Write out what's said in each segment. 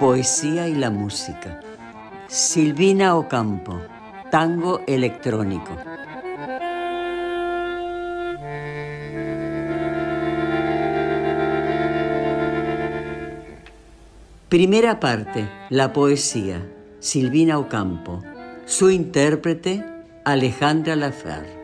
Poesía y la música. Silvina Ocampo, tango electrónico. Primera parte, la poesía, Silvina Ocampo. Su intérprete, Alejandra Lafer.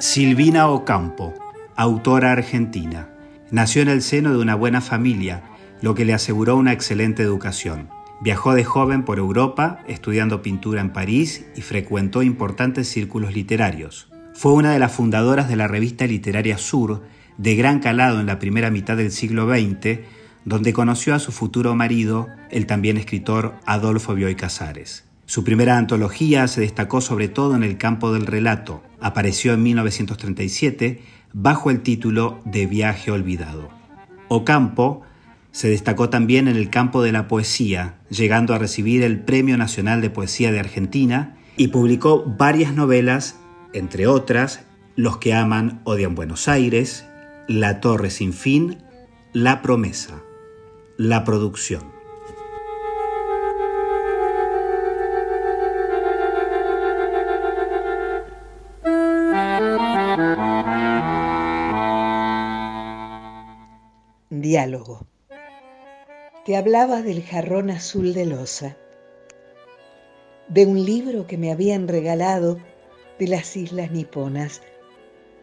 Silvina Ocampo, autora argentina. Nació en el seno de una buena familia, lo que le aseguró una excelente educación. Viajó de joven por Europa, estudiando pintura en París y frecuentó importantes círculos literarios. Fue una de las fundadoras de la revista literaria Sur, de gran calado en la primera mitad del siglo XX, donde conoció a su futuro marido, el también escritor Adolfo Bioy Casares. Su primera antología se destacó sobre todo en el campo del relato. Apareció en 1937 bajo el título De Viaje Olvidado. Ocampo se destacó también en el campo de la poesía, llegando a recibir el Premio Nacional de Poesía de Argentina y publicó varias novelas, entre otras Los que aman odian Buenos Aires, La Torre sin fin, La Promesa, La Producción. Diálogo. Te hablaba del jarrón azul de losa, de un libro que me habían regalado de las islas niponas,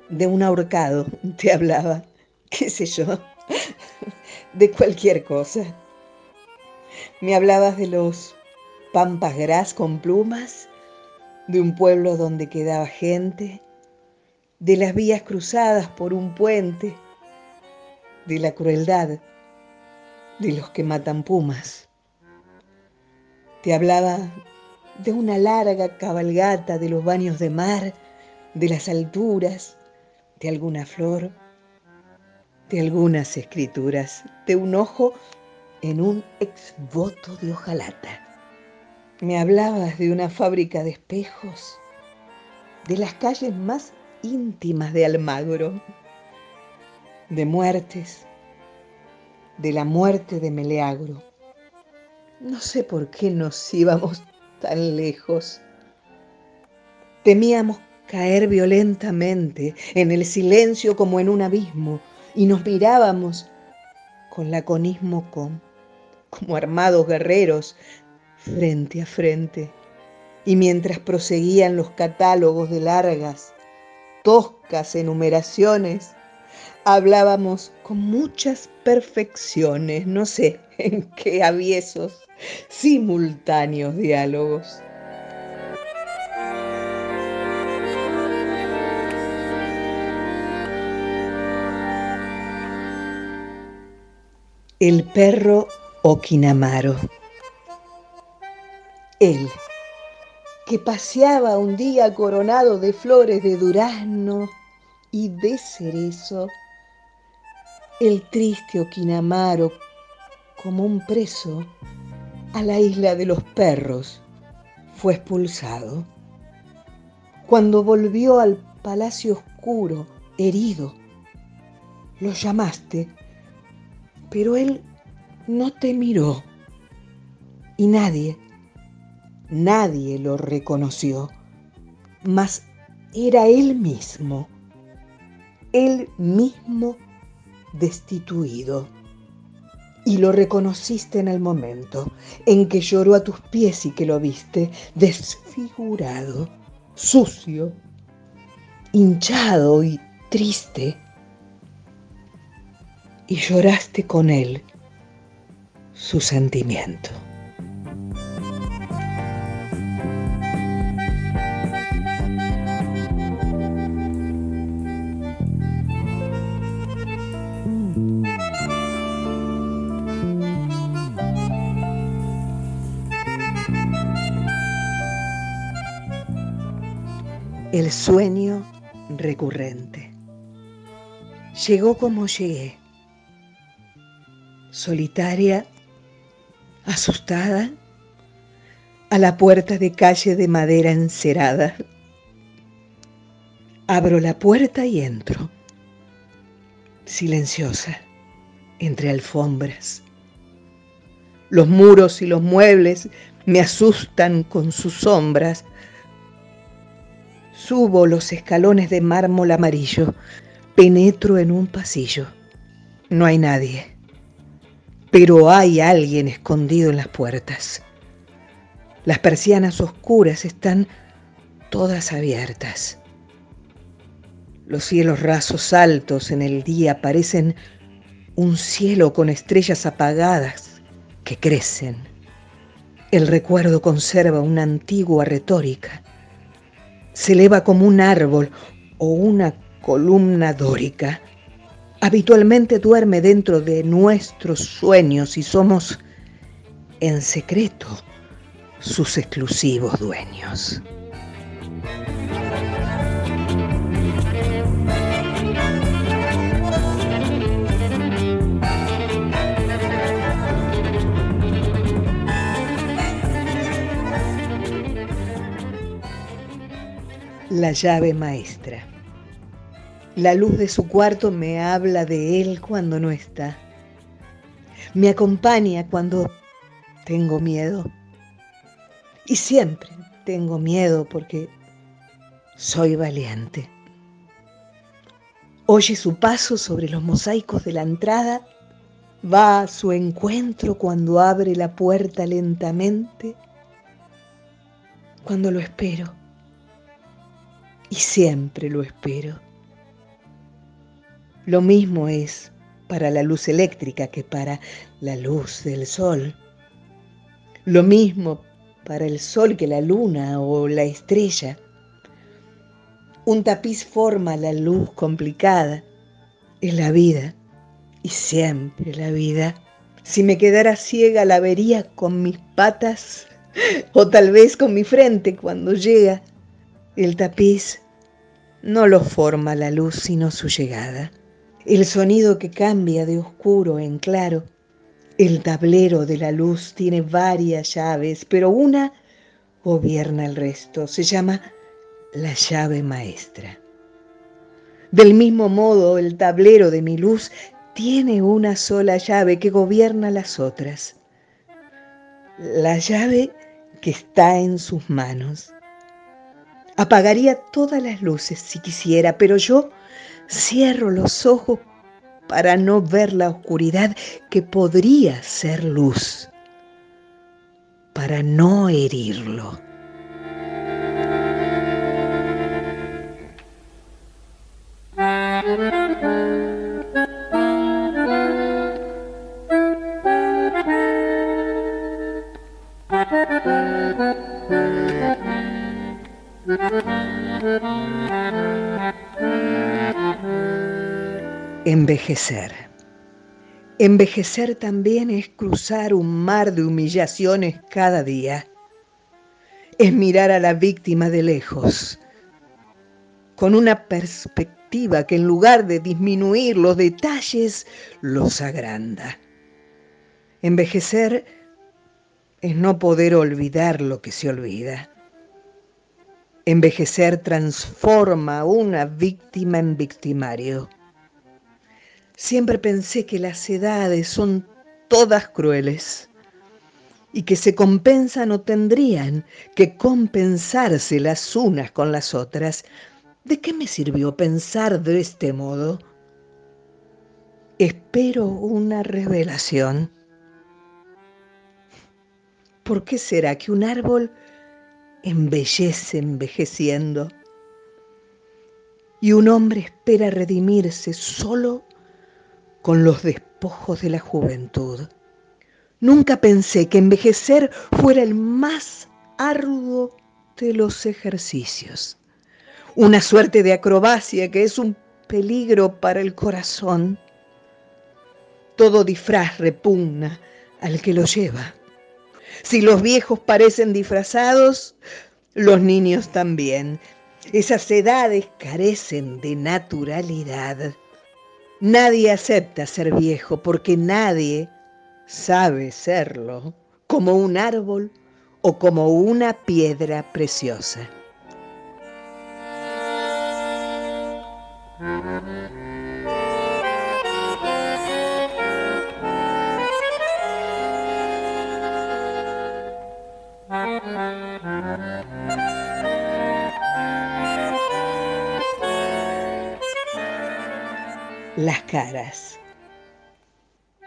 de un ahorcado, te hablaba, qué sé yo, de cualquier cosa. Me hablabas de los pampas gras con plumas, de un pueblo donde quedaba gente, de las vías cruzadas por un puente, de la crueldad de los que matan pumas. Te hablaba de una larga cabalgata de los baños de mar, de las alturas, de alguna flor, de algunas escrituras, de un ojo en un exvoto de hojalata. Me hablabas de una fábrica de espejos, de las calles más íntimas de Almagro, de muertes, de la muerte de Meleagro. No sé por qué nos íbamos tan lejos. Temíamos caer violentamente en el silencio como en un abismo y nos mirábamos con laconismo con, como armados guerreros frente a frente. Y mientras proseguían los catálogos de largas, toscas enumeraciones, hablábamos con muchas perfecciones, no sé en qué aviesos, simultáneos diálogos. El perro Okinamaro. Él, que paseaba un día coronado de flores de durazno y de cerezo, el triste Oquinamaro, como un preso, a la isla de los perros, fue expulsado. Cuando volvió al palacio oscuro, herido, lo llamaste, pero él no te miró y nadie, nadie lo reconoció, mas era él mismo, él mismo destituido. Y lo reconociste en el momento en que lloró a tus pies y que lo viste desfigurado, sucio, hinchado y triste. Y lloraste con él su sentimiento. El sueño recurrente. Llegó como llegué, solitaria, asustada, a la puerta de calle de madera encerada. Abro la puerta y entro, silenciosa, entre alfombras. Los muros y los muebles me asustan con sus sombras Subo los escalones de mármol amarillo, penetro en un pasillo. No hay nadie, pero hay alguien escondido en las puertas. Las persianas oscuras están todas abiertas. Los cielos rasos altos en el día parecen un cielo con estrellas apagadas que crecen. El recuerdo conserva una antigua retórica se eleva como un árbol o una columna dórica. Habitualmente duerme dentro de nuestros sueños y somos en secreto sus exclusivos dueños. la llave maestra. La luz de su cuarto me habla de él cuando no está. Me acompaña cuando tengo miedo. Y siempre tengo miedo porque soy valiente. Oye su paso sobre los mosaicos de la entrada, va a su encuentro cuando abre la puerta lentamente, cuando lo espero y siempre lo espero. Lo mismo es para la luz eléctrica que para la luz del sol. Lo mismo para el sol que la luna o la estrella. Un tapiz forma la luz complicada. Es la vida y siempre la vida. Si me quedara ciega la vería con mis patas o tal vez con mi frente cuando llega el tapiz no lo forma la luz sino su llegada. El sonido que cambia de oscuro en claro. El tablero de la luz tiene varias llaves, pero una gobierna el resto. Se llama la llave maestra. Del mismo modo, el tablero de mi luz tiene una sola llave que gobierna las otras. La llave que está en sus manos. Apagaría todas las luces si quisiera, pero yo cierro los ojos para no ver la oscuridad que podría ser luz, para no herirlo. Envejecer. Envejecer también es cruzar un mar de humillaciones cada día. es mirar a la víctima de lejos, con una perspectiva que en lugar de disminuir los detalles, los agranda. Envejecer es no poder olvidar lo que se olvida. Envejecer transforma a una víctima en victimario. Siempre pensé que las edades son todas crueles y que se compensan o tendrían que compensarse las unas con las otras. ¿De qué me sirvió pensar de este modo? Espero una revelación. ¿Por qué será que un árbol embellece envejeciendo y un hombre espera redimirse solo con los despojos de la juventud? Nunca pensé que envejecer fuera el más arduo de los ejercicios, una suerte de acrobacia que es un peligro para el corazón. Todo disfraz repugna al que lo lleva. Si los viejos parecen disfrazados, los niños también. Esas edades carecen de naturalidad. Nadie acepta ser viejo porque nadie sabe serlo como un árbol o como una piedra preciosa. Las caras.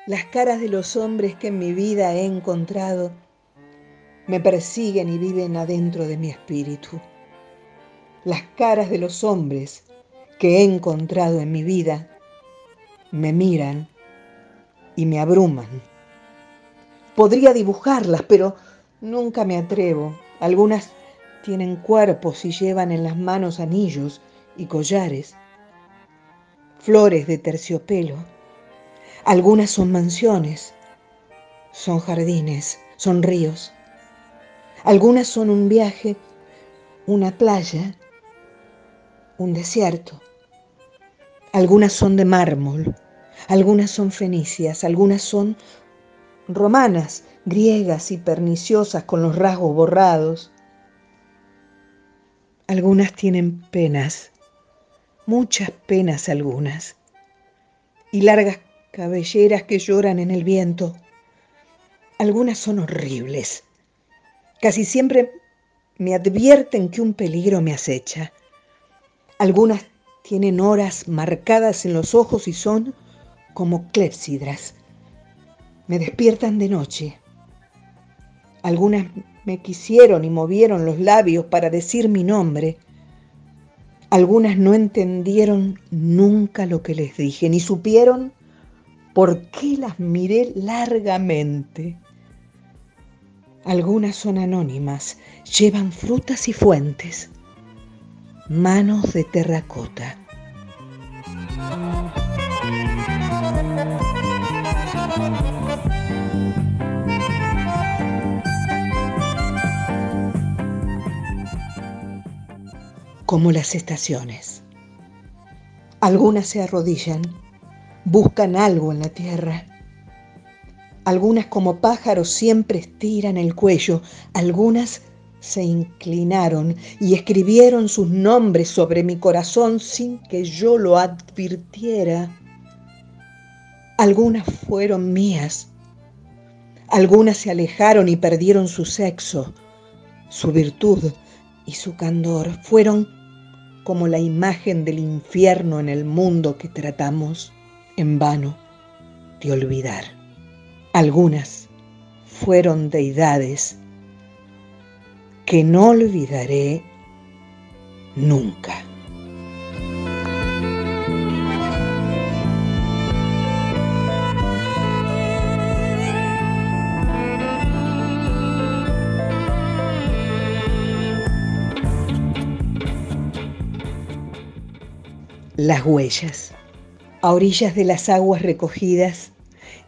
Las caras de los hombres que en mi vida he encontrado me persiguen y viven adentro de mi espíritu. Las caras de los hombres que he encontrado en mi vida me miran y me abruman. Podría dibujarlas, pero nunca me atrevo. Algunas tienen cuerpos y llevan en las manos anillos y collares, flores de terciopelo algunas son mansiones, son jardines, son ríos. Algunas son un viaje, una playa, un desierto. Algunas son de mármol, algunas son fenicias, algunas son romanas, griegas y perniciosas con los rasgos borrados. Algunas tienen penas, muchas penas algunas, y largas cabelleras que lloran en el viento. Algunas son horribles. Casi siempre me advierten que un peligro me acecha. Algunas tienen horas marcadas en los ojos y son como clepsidras. Me despiertan de noche. Algunas me quisieron y movieron los labios para decir mi nombre. Algunas no entendieron nunca lo que les dije, ni supieron ¿Por qué las miré largamente? Algunas son anónimas, llevan frutas y fuentes, manos de terracota. Como las estaciones. Algunas se arrodillan buscan algo en la tierra. Algunas como pájaros siempre estiran el cuello, algunas se inclinaron y escribieron sus nombres sobre mi corazón sin que yo lo advirtiera. Algunas fueron mías, algunas se alejaron y perdieron su sexo, su virtud y su candor. Fueron como la imagen del infierno en el mundo que tratamos en vano de olvidar. Algunas fueron deidades que no olvidaré nunca. Las huellas a orillas de las aguas recogidas,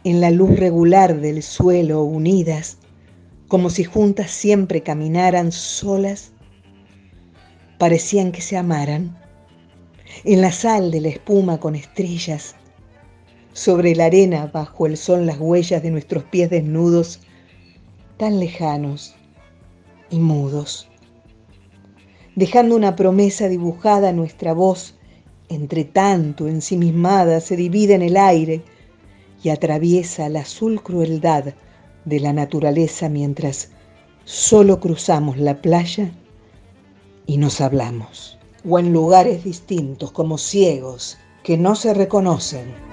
en la luz regular del suelo unidas, como si juntas siempre caminaran solas, parecían que se amaran. En la sal de la espuma con estrellas, sobre la arena bajo el sol las huellas de nuestros pies desnudos, tan lejanos y mudos, dejando una promesa dibujada nuestra voz, entre tanto ensimismada, se divide en el aire y atraviesa la azul crueldad de la naturaleza mientras solo cruzamos la playa y nos hablamos, o en lugares distintos como ciegos que no se reconocen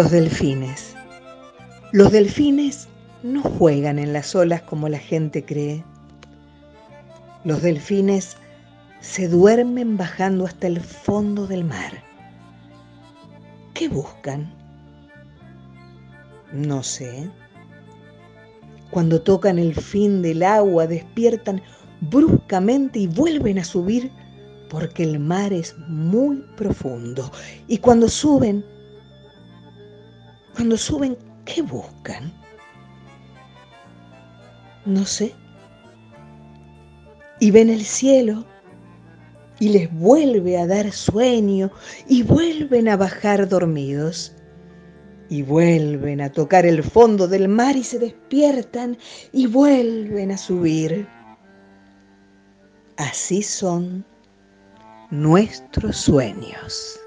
Los delfines. Los delfines no juegan en las olas como la gente cree. Los delfines se duermen bajando hasta el fondo del mar. ¿Qué buscan? No sé. Cuando tocan el fin del agua despiertan bruscamente y vuelven a subir porque el mar es muy profundo. Y cuando suben, cuando suben, ¿qué buscan? No sé. Y ven el cielo y les vuelve a dar sueño y vuelven a bajar dormidos y vuelven a tocar el fondo del mar y se despiertan y vuelven a subir. Así son nuestros sueños.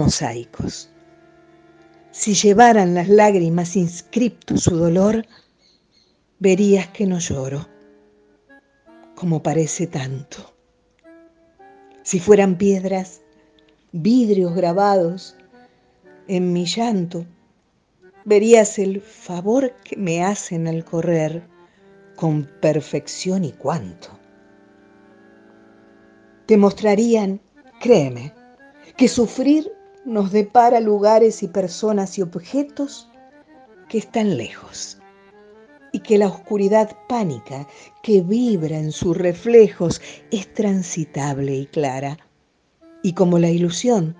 Mosaicos. Si llevaran las lágrimas inscripto su dolor, verías que no lloro como parece tanto. Si fueran piedras, vidrios grabados en mi llanto, verías el favor que me hacen al correr con perfección y cuánto. Te mostrarían, créeme, que sufrir nos depara lugares y personas y objetos que están lejos y que la oscuridad pánica que vibra en sus reflejos es transitable y clara, y como la ilusión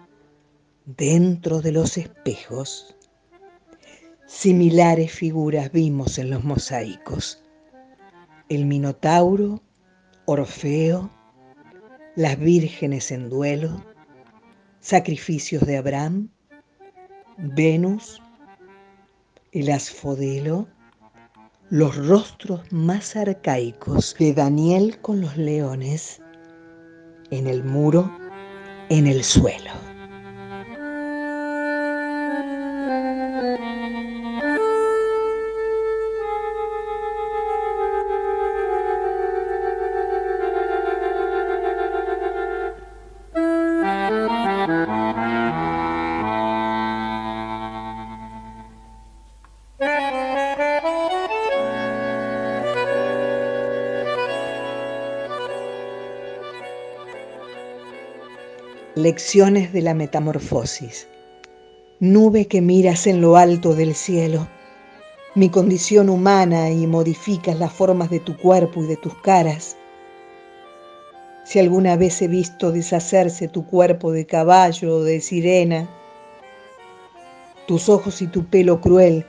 dentro de los espejos. Similares figuras vimos en los mosaicos. El Minotauro, Orfeo, las vírgenes en duelo, sacrificios de Abraham, Venus, el asfodelo, los rostros más arcaicos de Daniel con los leones en el muro, en el suelo. Lecciones de la Metamorfosis. Nube que miras en lo alto del cielo, mi condición humana y modificas las formas de tu cuerpo y de tus caras. Si alguna vez he visto deshacerse tu cuerpo de caballo o de sirena, tus ojos y tu pelo cruel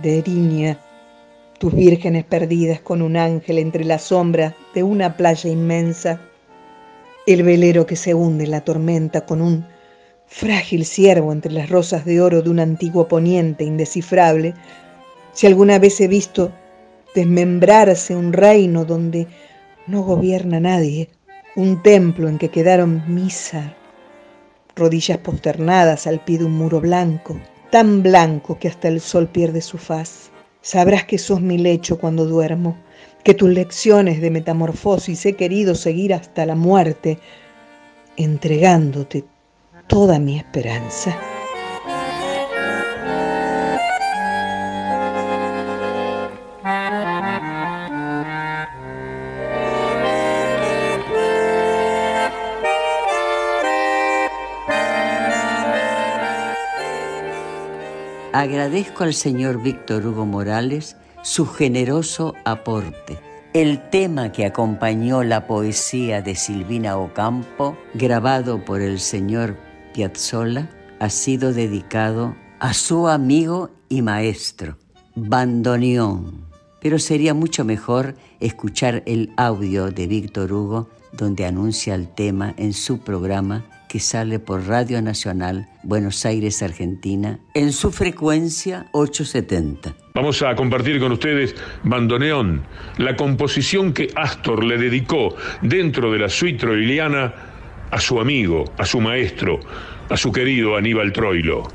de eriña, tus vírgenes perdidas con un ángel entre la sombra de una playa inmensa, el velero que se hunde en la tormenta con un frágil ciervo entre las rosas de oro de un antiguo poniente indescifrable, si alguna vez he visto desmembrarse un reino donde no gobierna nadie, un templo en que quedaron misa, rodillas posternadas al pie de un muro blanco, tan blanco que hasta el sol pierde su faz, Sabrás que sos mi lecho cuando duermo, que tus lecciones de metamorfosis he querido seguir hasta la muerte, entregándote toda mi esperanza. agradezco al señor Víctor Hugo Morales su generoso aporte. El tema que acompañó la poesía de Silvina Ocampo, grabado por el señor Piazzolla, ha sido dedicado a su amigo y maestro, Bandoneón. Pero sería mucho mejor escuchar el audio de Víctor Hugo donde anuncia el tema en su programa que sale por Radio Nacional Buenos Aires, Argentina, en su frecuencia 870. Vamos a compartir con ustedes Bandoneón, la composición que Astor le dedicó dentro de la suite troiliana a su amigo, a su maestro, a su querido Aníbal Troilo.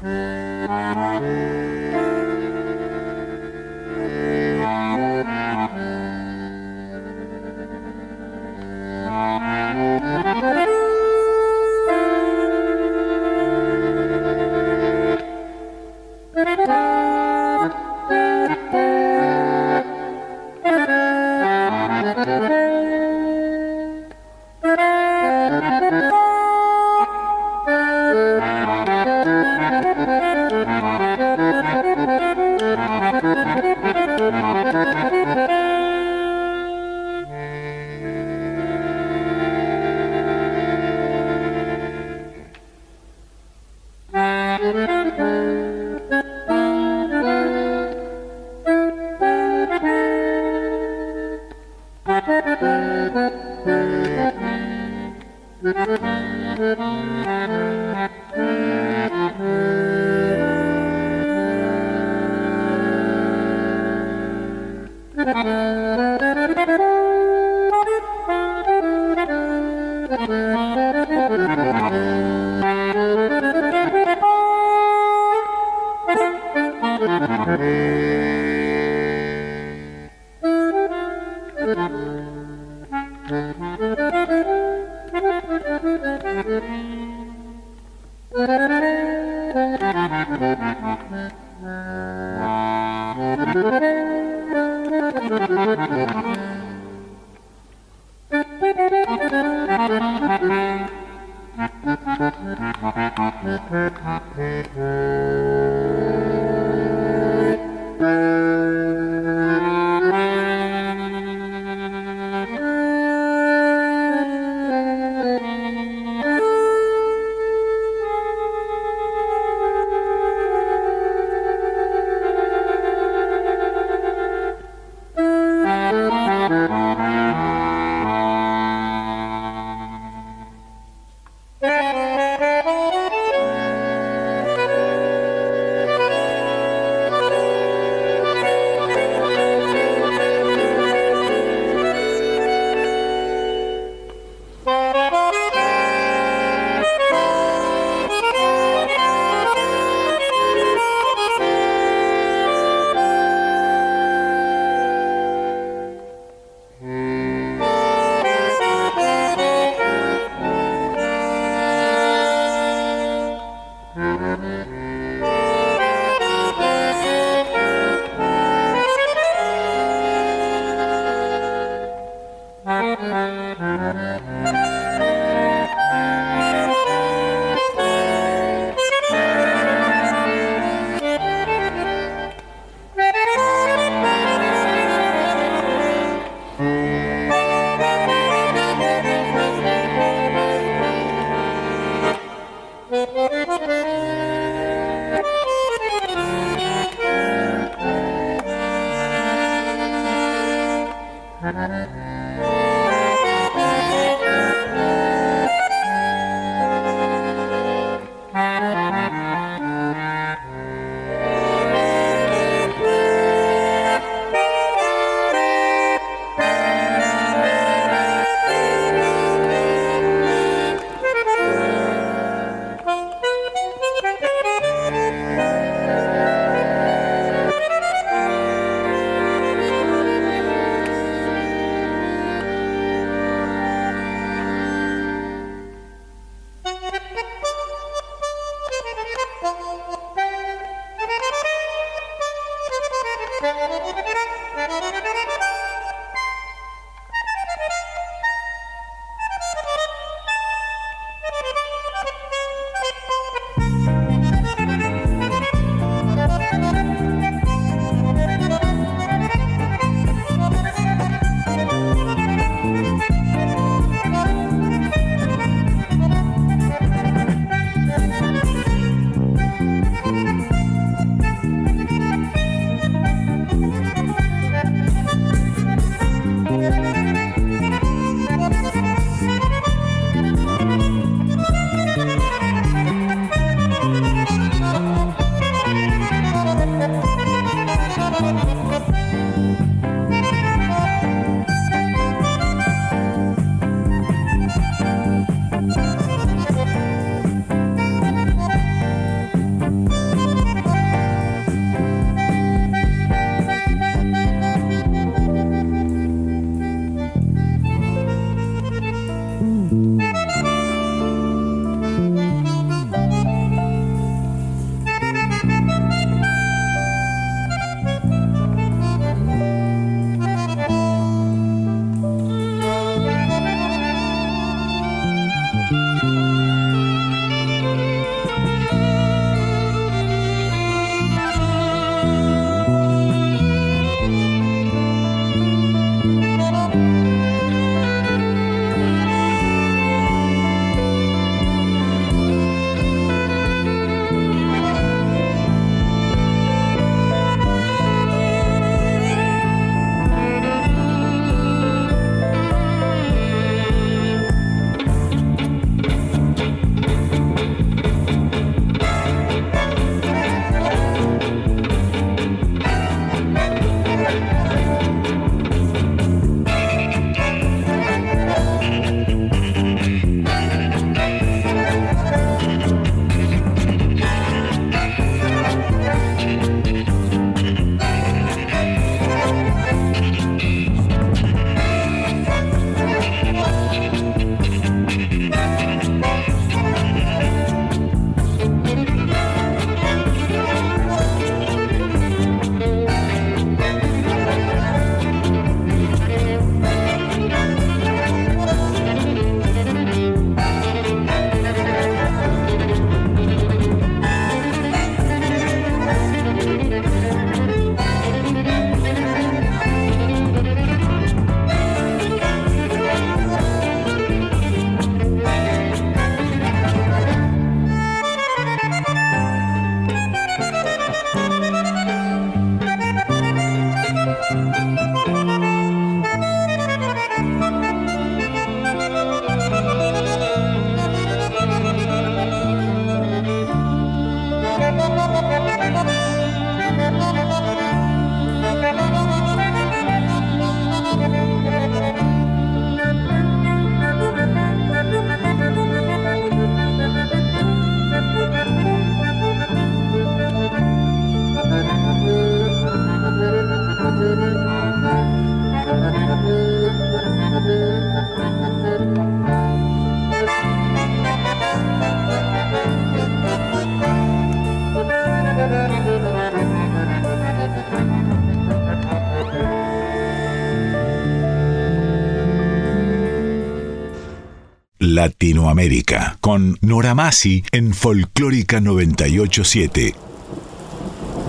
Latinoamérica, con Nora Masi en Folclórica 987.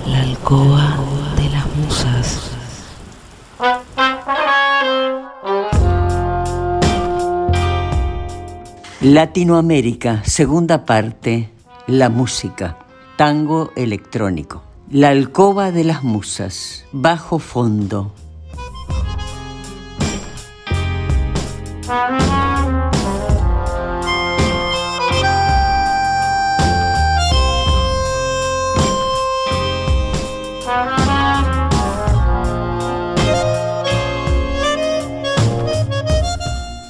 La alcoba de las musas. Latinoamérica, segunda parte, la música, tango electrónico. La alcoba de las musas, bajo fondo.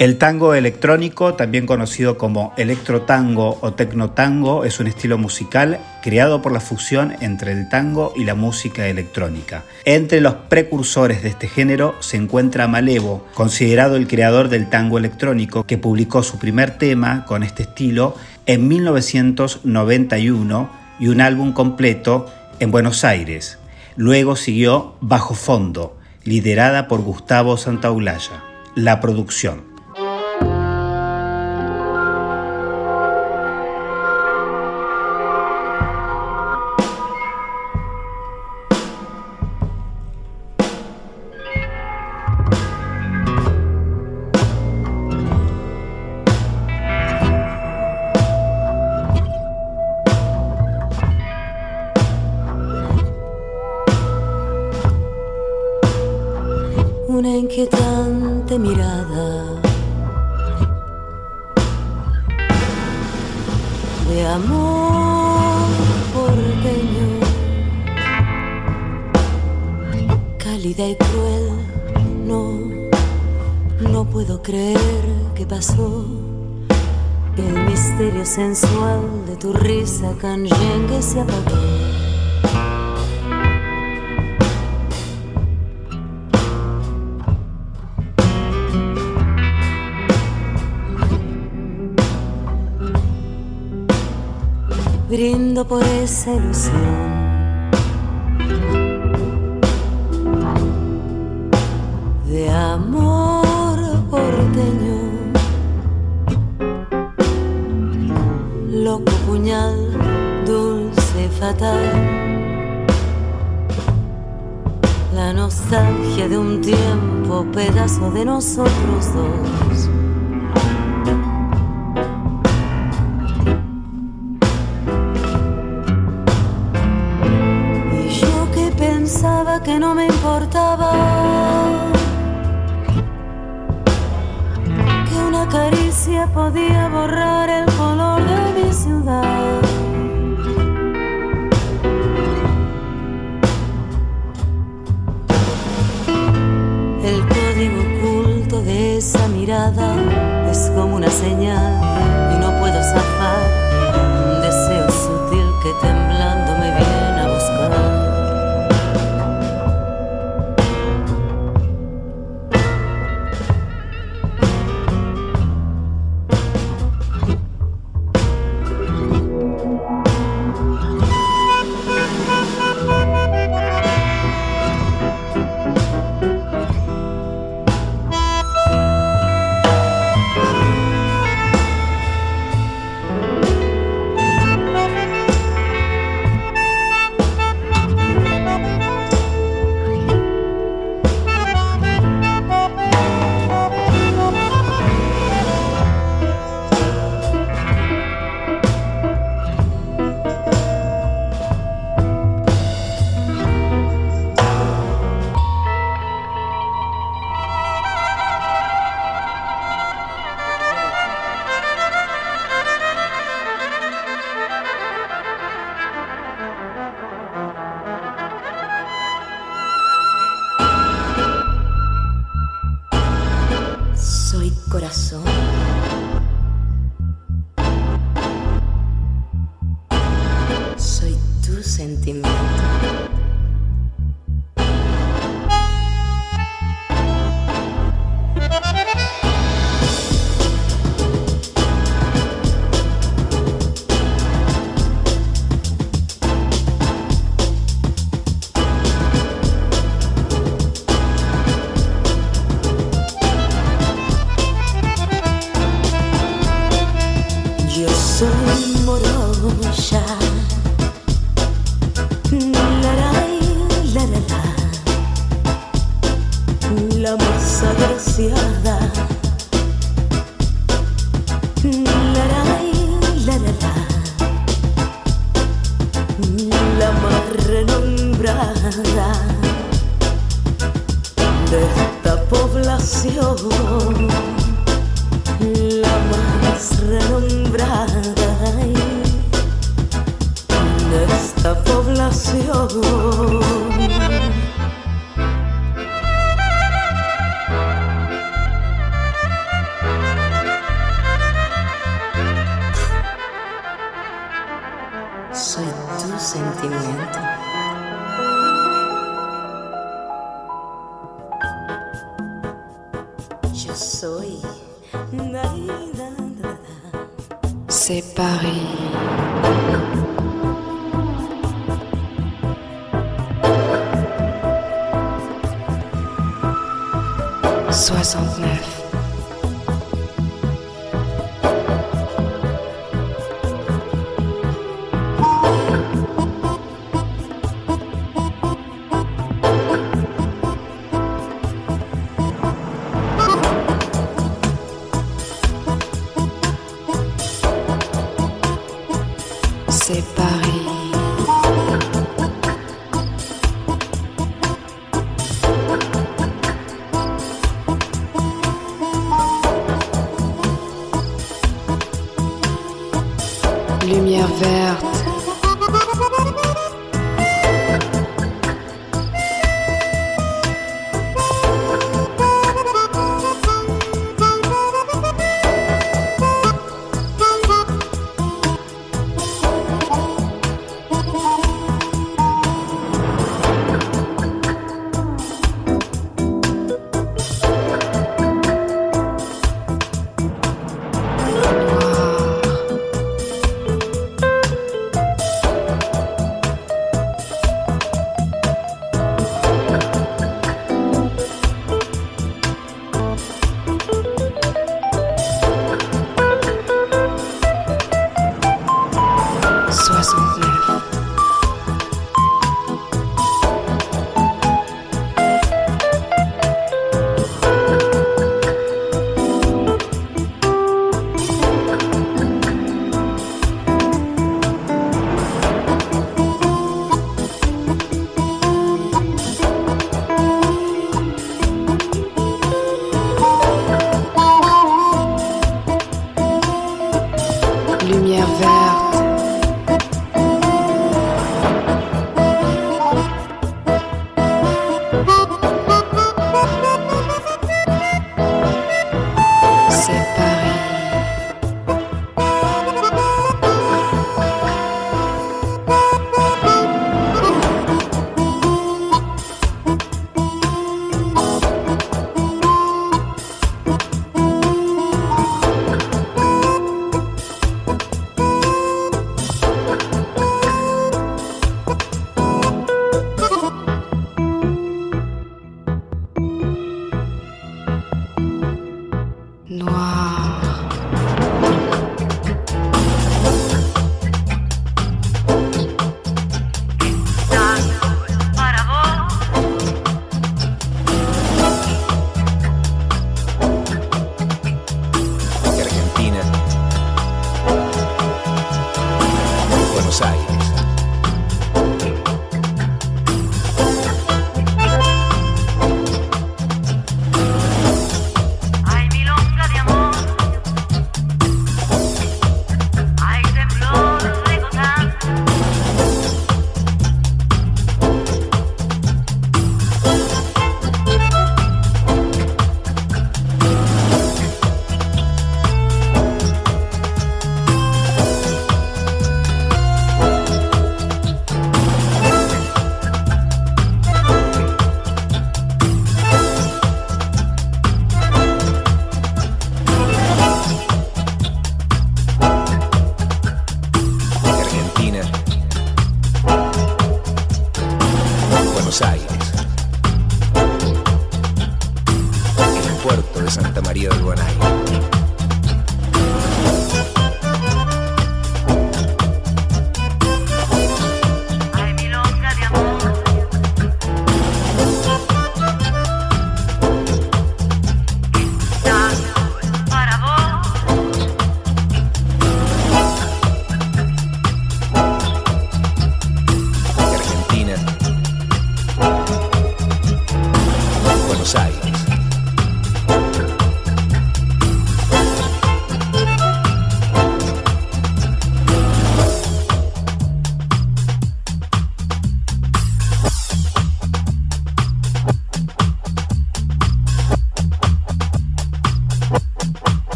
El tango electrónico, también conocido como electrotango o tecnotango, es un estilo musical creado por la fusión entre el tango y la música electrónica. Entre los precursores de este género se encuentra Malevo, considerado el creador del tango electrónico, que publicó su primer tema con este estilo en 1991 y un álbum completo en Buenos Aires. Luego siguió Bajo Fondo, liderada por Gustavo Santaolalla, la producción. De amor porteño, loco puñal dulce, fatal, la nostalgia de un tiempo, pedazo de nosotros dos. que una caricia podía borrar. Je Yo soy. C'est Paris.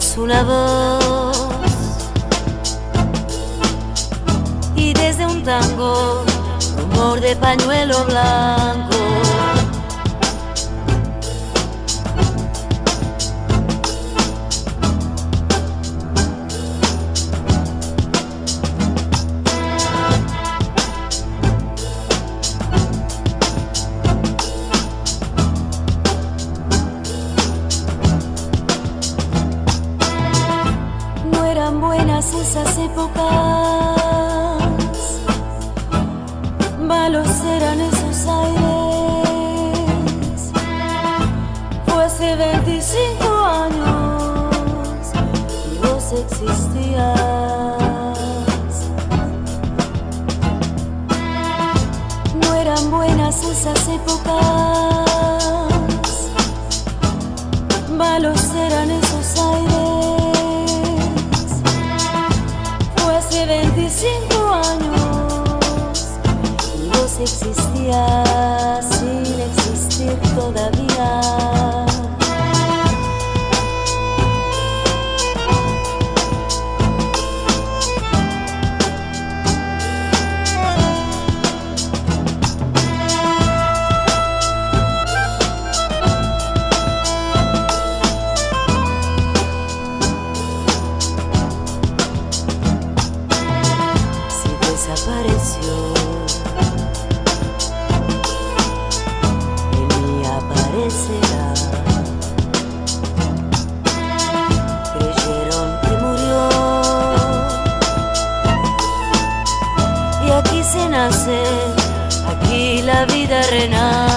Malos eran esos aires de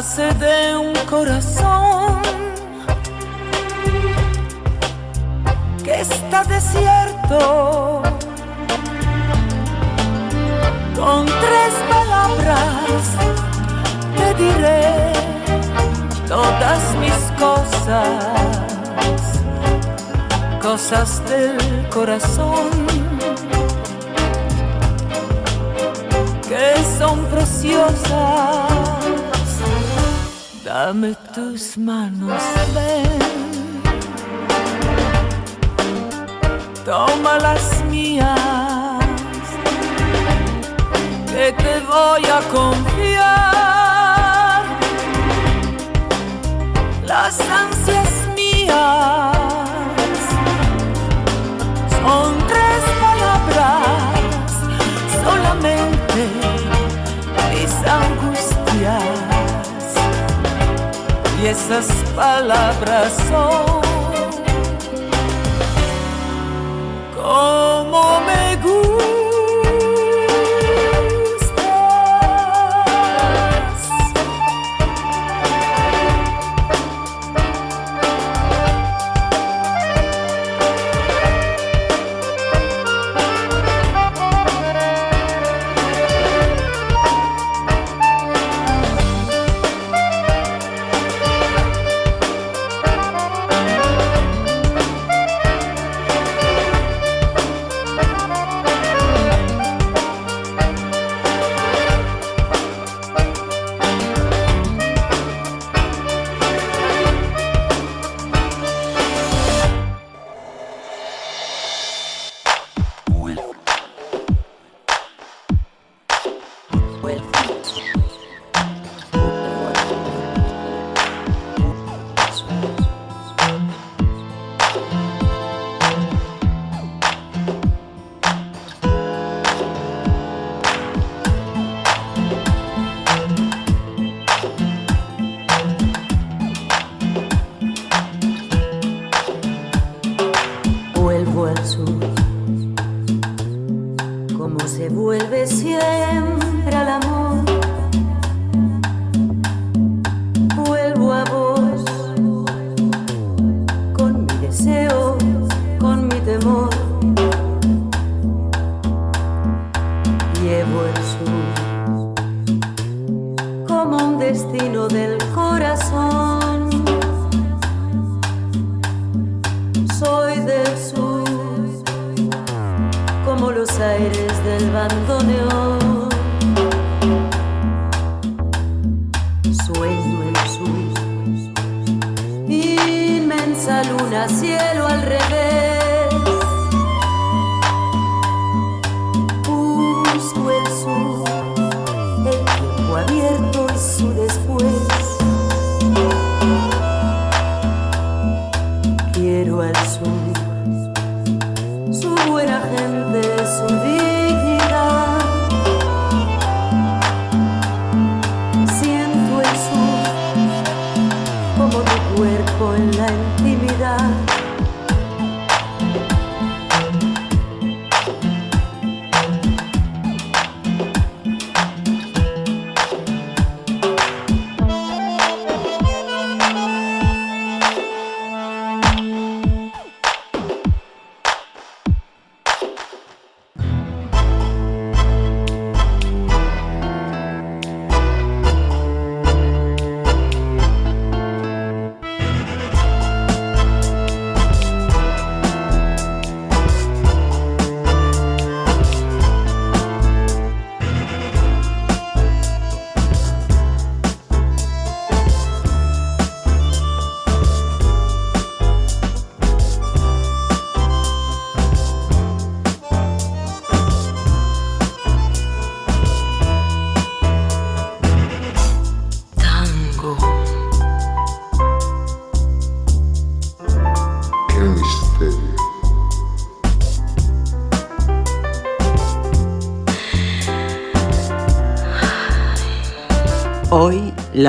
nace de un corazón que está desierto. Con tres palabras te diré todas mis cosas cosas del corazón que son preciosas. Dame tus manos, ven. Toma las mías, que te voy a confiar. Las ansias mías con tres palabras, solamente mis Y esas palabras son como me gusta.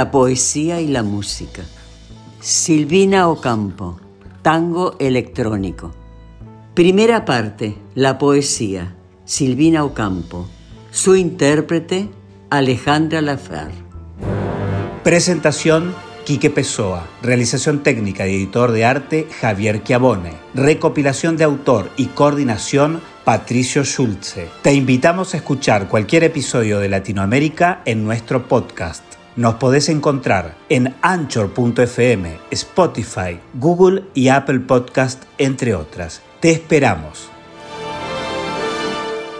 La poesía y la música. Silvina Ocampo, Tango Electrónico. Primera parte, la poesía. Silvina Ocampo. Su intérprete, Alejandra Lafer. Presentación, Quique Pessoa. Realización técnica y editor de arte, Javier Chiavone. Recopilación de autor y coordinación, Patricio Schulze. Te invitamos a escuchar cualquier episodio de Latinoamérica en nuestro podcast. Nos podés encontrar en anchor.fm, Spotify, Google y Apple Podcast, entre otras. Te esperamos.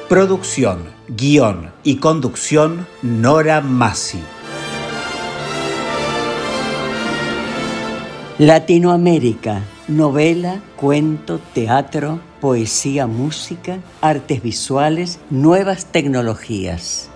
Producción, guion y conducción, Nora Massi. Latinoamérica, novela, cuento, teatro, poesía, música, artes visuales, nuevas tecnologías.